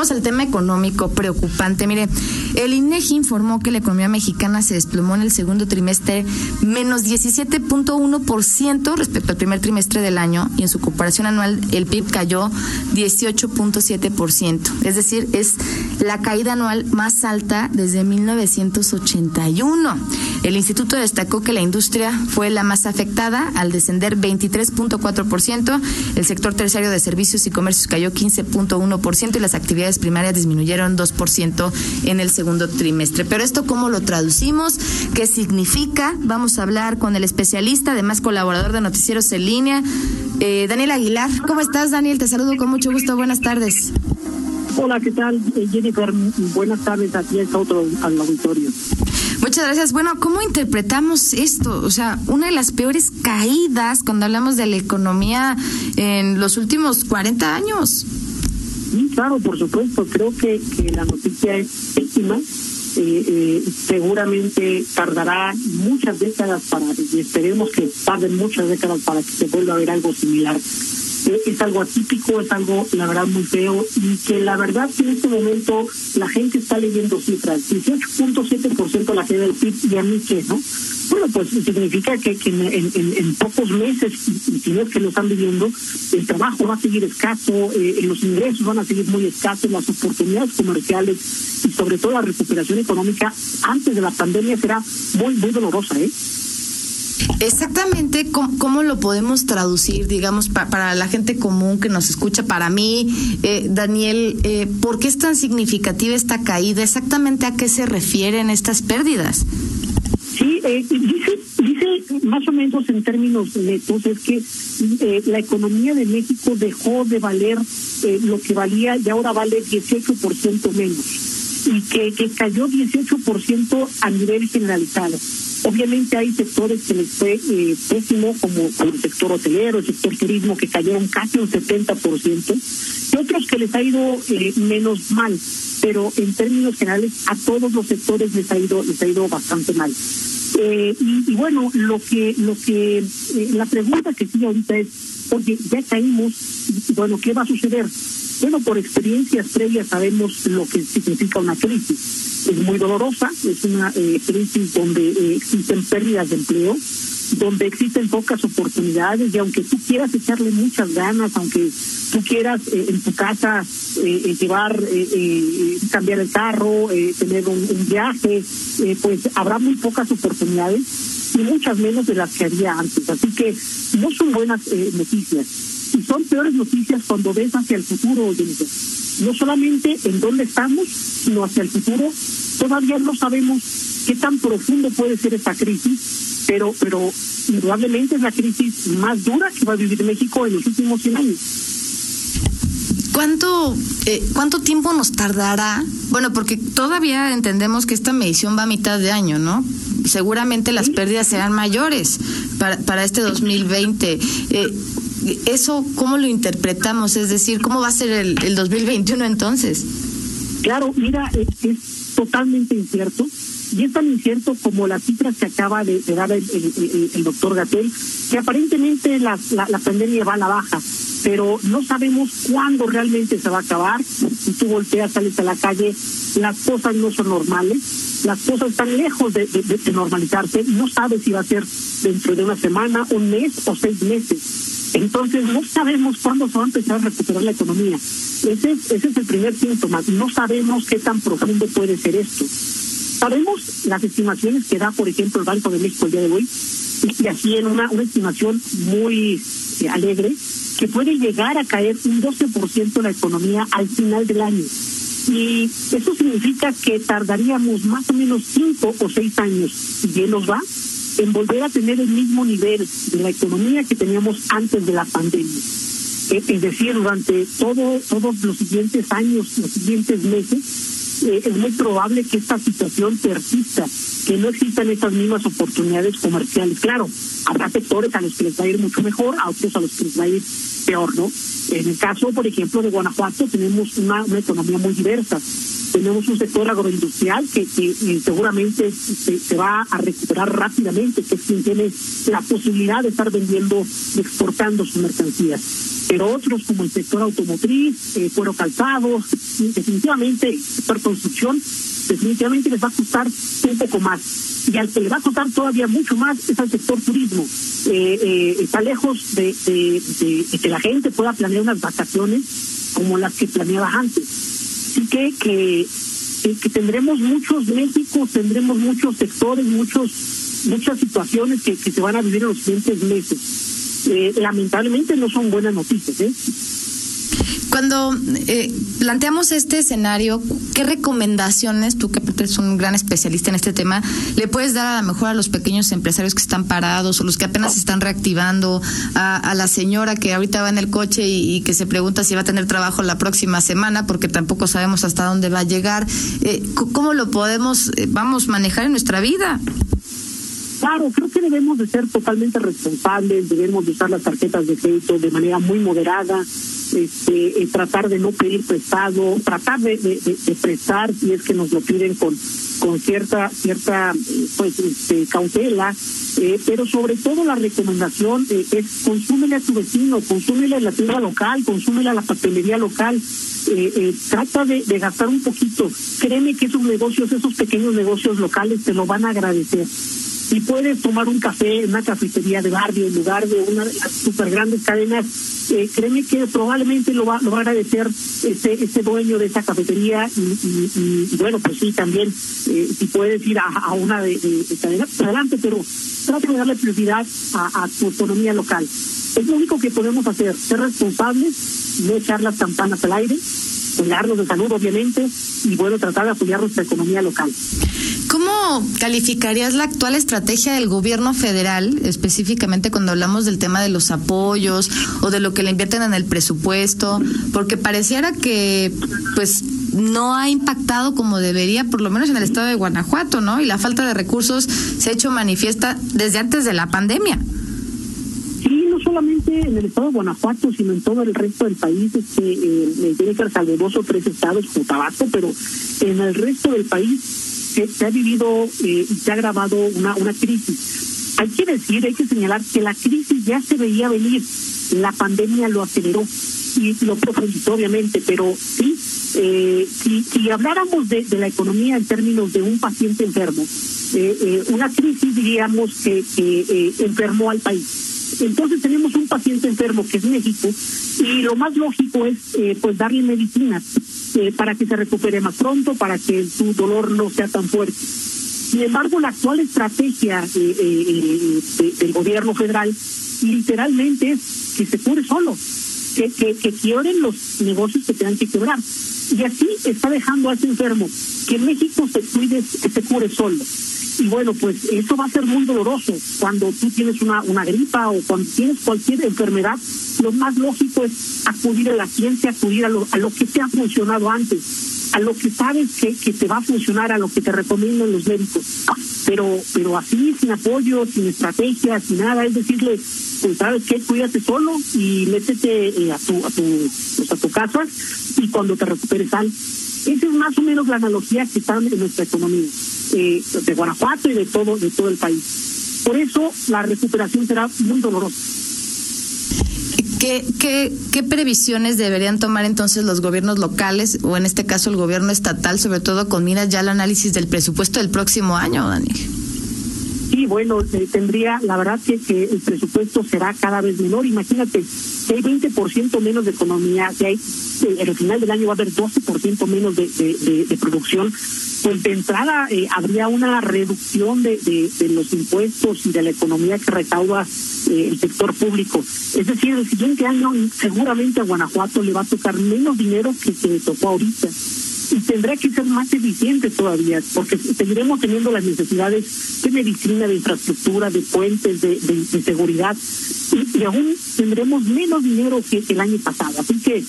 Vamos al tema económico preocupante. Mire, el INEGI informó que la economía mexicana se desplomó en el segundo trimestre menos 17.1% respecto al primer trimestre del año y en su comparación anual el PIB cayó 18.7%. Es decir, es la caída anual más alta desde 1981. El instituto destacó que la industria fue la más afectada al descender 23.4%, el sector terciario de servicios y comercios cayó 15.1% y las actividades primarias disminuyeron 2% en el segundo trimestre. Pero esto cómo lo traducimos, qué significa, vamos a hablar con el especialista, además colaborador de Noticieros en línea, eh, Daniel Aguilar. ¿Cómo estás, Daniel? Te saludo con mucho gusto. Buenas tardes. Hola, ¿qué tal, eh, Jennifer? Buenas tardes a ti a otro al auditorio. Muchas gracias. Bueno, ¿cómo interpretamos esto? O sea, una de las peores caídas cuando hablamos de la economía en los últimos 40 años. Sí, claro, por supuesto. Creo que, que la noticia es pésima. Eh, eh, seguramente tardará muchas décadas para, y esperemos que tarden muchas décadas para que se vuelva a ver algo similar es algo atípico, es algo, la verdad, muy feo y que la verdad que en este momento la gente está leyendo cifras. 18.7% la caída del PIB y a mí qué, ¿no? Bueno, pues significa que, en, pocos meses, y si no es que lo están viviendo, el trabajo va a seguir escaso, eh, los ingresos van a seguir muy escasos, las oportunidades comerciales y sobre todo la recuperación económica antes de la pandemia será muy, muy dolorosa, ¿eh? Exactamente, ¿cómo, lo podemos traducir, digamos, para la gente común que nos escucha? Para mí, eh, Daniel, eh, ¿por qué es tan significativa esta caída? ¿Exactamente a qué se refieren estas pérdidas? Sí, eh, dice, dice más o menos en términos netos, es que eh, la economía de México dejó de valer lo que valía y ahora vale 18% menos y que, que cayó 18% a nivel generalizado. Obviamente hay sectores que les fue eh, pésimo, como, el sector hotelero, el sector turismo, que cayeron casi un 70%, y otros que les ha ido eh, menos mal, pero en términos generales a todos los sectores les ha ido, les ha ido bastante mal. Eh, y, bueno, lo que, lo que, eh, la pregunta que sigue ahorita es, porque ya caímos, bueno, ¿qué va a suceder? Bueno, por experiencias previas sabemos lo que significa una crisis es muy dolorosa, es una eh, crisis donde eh, existen pérdidas de empleo, donde existen pocas oportunidades y aunque tú quieras echarle muchas ganas, aunque tú quieras eh, en tu casa llevar, cambiar el carro, tener un, un viaje, pues habrá muy pocas oportunidades y muchas menos de las que había antes. Así que no son buenas noticias. Y son peores noticias cuando ves hacia el futuro, no solamente en dónde estamos, sino hacia el futuro. Todavía no sabemos qué tan profundo puede ser esta crisis, pero, pero indudablemente es la crisis más dura que va a vivir México en los últimos 100 años. ¿Cuánto, eh, ¿Cuánto tiempo nos tardará? Bueno, porque todavía entendemos que esta medición va a mitad de año, ¿no? Seguramente las pérdidas serán mayores para, para este 2020. Eh, ¿Eso cómo lo interpretamos? Es decir, ¿cómo va a ser el, el 2021 entonces? Claro, mira, es, totalmente incierto. Y es tan incierto como las cifras que acaba de, dar el, el, doctor Gatel, que aparentemente la, la, pandemia va a la baja, pero no sabemos cuándo realmente se va a acabar. Si tú volteas, sales a la calle, las cosas no son normales, las cosas están lejos de, de normalizarse, no sabes si va a ser dentro de una semana, un mes o seis meses entonces no sabemos cuándo se va a empezar a recuperar la economía. Ese es, ese es el primer síntoma. No sabemos qué tan profundo puede ser esto. Sabemos las estimaciones que da, por ejemplo, el Banco de México el día de hoy, y así en una, una estimación muy eh, alegre, que puede llegar a caer un 12% la economía al final del año. Y eso significa que tardaríamos más o menos cinco o seis años, si bien nos va, en volver a tener el mismo nivel de la economía que teníamos antes de la pandemia. Es decir, durante todo, todos los siguientes años, los siguientes meses, eh, es muy probable que esta situación persista, que no existan estas mismas oportunidades comerciales. Claro, habrá sectores a los que les va a ir mucho mejor, a otros a los que les va a ir peor, ¿no? En el caso, por ejemplo, de Guanajuato, tenemos una economía muy diversa tenemos un sector agroindustrial que, que seguramente se, va a recuperar rápidamente, que es quien tiene la posibilidad de estar vendiendo y exportando sus mercancías. Pero otros como el sector automotriz, eh, cuero calzado, definitivamente sector construcción, definitivamente les va a costar un poco más. Y al que le va a costar todavía mucho más es al sector turismo. Eh, eh, está lejos de, de, que la gente pueda planear unas vacaciones como las que planeaba antes. Así que, que, que tendremos muchos Méxicos, tendremos muchos sectores, muchos muchas situaciones que, que se van a vivir en los siguientes meses. Eh, lamentablemente no son buenas noticias. ¿eh? Cuando eh, planteamos este escenario, ¿qué recomendaciones, tú que eres un gran especialista en este tema, le puedes dar a lo mejor a los pequeños empresarios que están parados o los que apenas se están reactivando, a, la señora que ahorita va en el coche y, que se pregunta si va a tener trabajo la próxima semana porque tampoco sabemos hasta dónde va a llegar? Eh, ¿Cómo lo podemos, eh, vamos, manejar en nuestra vida? Claro, creo que debemos de ser totalmente responsables, debemos de usar las tarjetas de crédito de manera muy moderada, este, eh, tratar de no pedir prestado, tratar de, de, prestar si es que nos lo piden con con cierta cierta pues este, cautela eh, pero sobre todo la recomendación eh, es consúmele a tu vecino consúmele a la tienda local consúmele a la papelería local eh, trata de, de gastar un poquito. Créeme que esos negocios esos pequeños negocios locales te lo van a agradecer y puedes tomar un café en una cafetería de barrio en lugar de una de las super grandes cadenas, eh, créeme que probablemente lo va, lo va a agradecer ese, ese dueño de esa cafetería y, bueno, pues sí, también eh, si puedes ir a, una de, de, cadenas, pues adelante, pero trata de darle prioridad a, a tu economía local. Es lo único que podemos hacer, ser responsables, no echar las campanas al aire, cuidarnos de salud, obviamente, y bueno, tratar de apoyar nuestra economía local. ¿Cómo calificarías la actual estrategia del gobierno federal, específicamente cuando hablamos del tema de los apoyos o de lo que le invierten en el presupuesto? Porque pareciera que, pues, no ha impactado como debería, por lo menos en el estado de Guanajuato, ¿no? Y la falta de recursos se ha hecho manifiesta desde antes de la pandemia solamente en el estado de Guanajuato, sino en todo el resto del país, este, eh, tiene que ser dos o tres estados como Tabasco, pero en el resto del país se, ha vivido eh, y se ha agravado una, una crisis. Hay que decir, hay que señalar que la crisis ya se veía venir, la pandemia lo aceleró y lo profundizó obviamente, pero sí, eh, si, si habláramos de, la economía en términos de un paciente enfermo, eh, eh una crisis diríamos que, que eh, enfermó al país. Entonces tenemos un paciente enfermo que es México y lo más lógico es eh, pues darle medicina eh, para que se recupere más pronto, para que su dolor no sea tan fuerte. Sin embargo, la actual estrategia eh, del gobierno federal literalmente es que se cure solo, que, que, que quiebren los negocios que tengan que quebrar. Y así está dejando a ese enfermo que México se cuide, se cure solo. Y bueno, pues eso va a ser muy doloroso cuando tú tienes una, una gripa o cuando tienes cualquier enfermedad. Lo más lógico es acudir a la ciencia, acudir a lo, a lo que te ha funcionado antes, a lo que sabes que, que te va a funcionar, a lo que te recomiendan los médicos. Pero, pero así, sin apoyo, sin estrategia, sin nada, es decirle, pues sabes qué, cuídate solo y métete eh, a tu, a tu, pues, a tu casa y cuando te recuperes sal. Esa es más o menos la analogía que está en nuestra economía. Eh, de Guanajuato y de todo, de todo el país. Por eso la recuperación será muy dolorosa. ¿Qué, qué, ¿Qué previsiones deberían tomar entonces los gobiernos locales o en este caso el gobierno estatal, sobre todo con miras ya al análisis del presupuesto del próximo año, Daniel? Sí, bueno, tendría, la verdad que, que el presupuesto será cada vez menor. Imagínate, si hay 20% menos de economía, si hay, eh, el final del año va a haber 12% menos de, de, producción, pues de entrada eh, habría una reducción de, de, los impuestos y de la economía que recauda eh, el sector público. Es decir, el siguiente año seguramente a Guanajuato le va a tocar menos dinero que se le tocó ahorita. Y tendrá que ser más eficiente todavía, porque seguiremos teniendo las necesidades de medicina, de infraestructura, de puentes, de, seguridad, y, aún tendremos menos dinero que el año pasado. Así que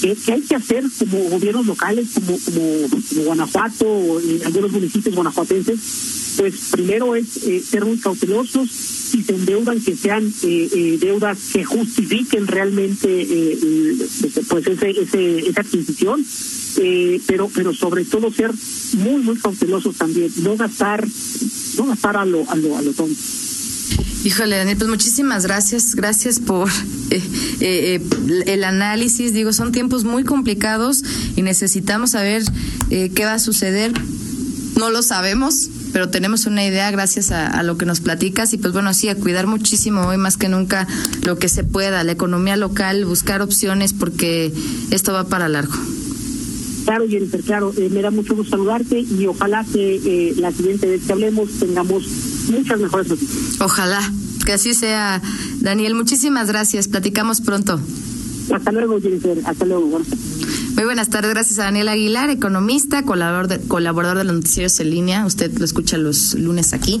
¿Qué, hay que hacer como gobiernos locales, como, como, Guanajuato o algunos municipios guanajuatenses? Pues primero es eh, ser muy cautelosos, si se endeudan que sean eh, eh, deudas que justifiquen realmente pues ese, ese, esa adquisición, pero pero sobre todo ser muy muy cautelosos también, no gastar no gastar a lo a lo a lo tonto. Híjole, Daniel, pues muchísimas gracias. Gracias por eh, eh, el análisis. Digo, son tiempos muy complicados y necesitamos saber eh, qué va a suceder. No lo sabemos, pero tenemos una idea gracias a, lo que nos platicas. Y pues bueno, sí, a cuidar muchísimo hoy más que nunca lo que se pueda, la economía local, buscar opciones porque esto va para largo. Claro, Jennifer, claro, me da mucho gusto saludarte y ojalá que la siguiente vez que hablemos tengamos muchas mejores noticias. Ojalá que así sea, Daniel. Muchísimas gracias. Platicamos pronto. Hasta luego, Jennifer. Hasta luego. Muy buenas tardes, gracias a Daniel Aguilar, economista, colaborador de, colaborador los noticieros en línea. Usted lo escucha los lunes aquí,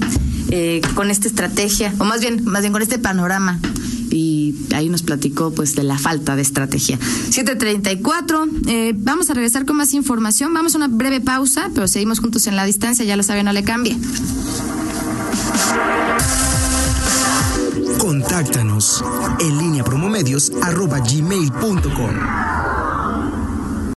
eh, con esta estrategia, o más bien, más bien con este panorama. Y ahí nos platicó pues de la falta de estrategia. 734, eh, vamos a regresar con más información. Vamos a una breve pausa, pero seguimos juntos en la distancia, ya lo saben, no le cambie. Contáctanos en línea promomedios.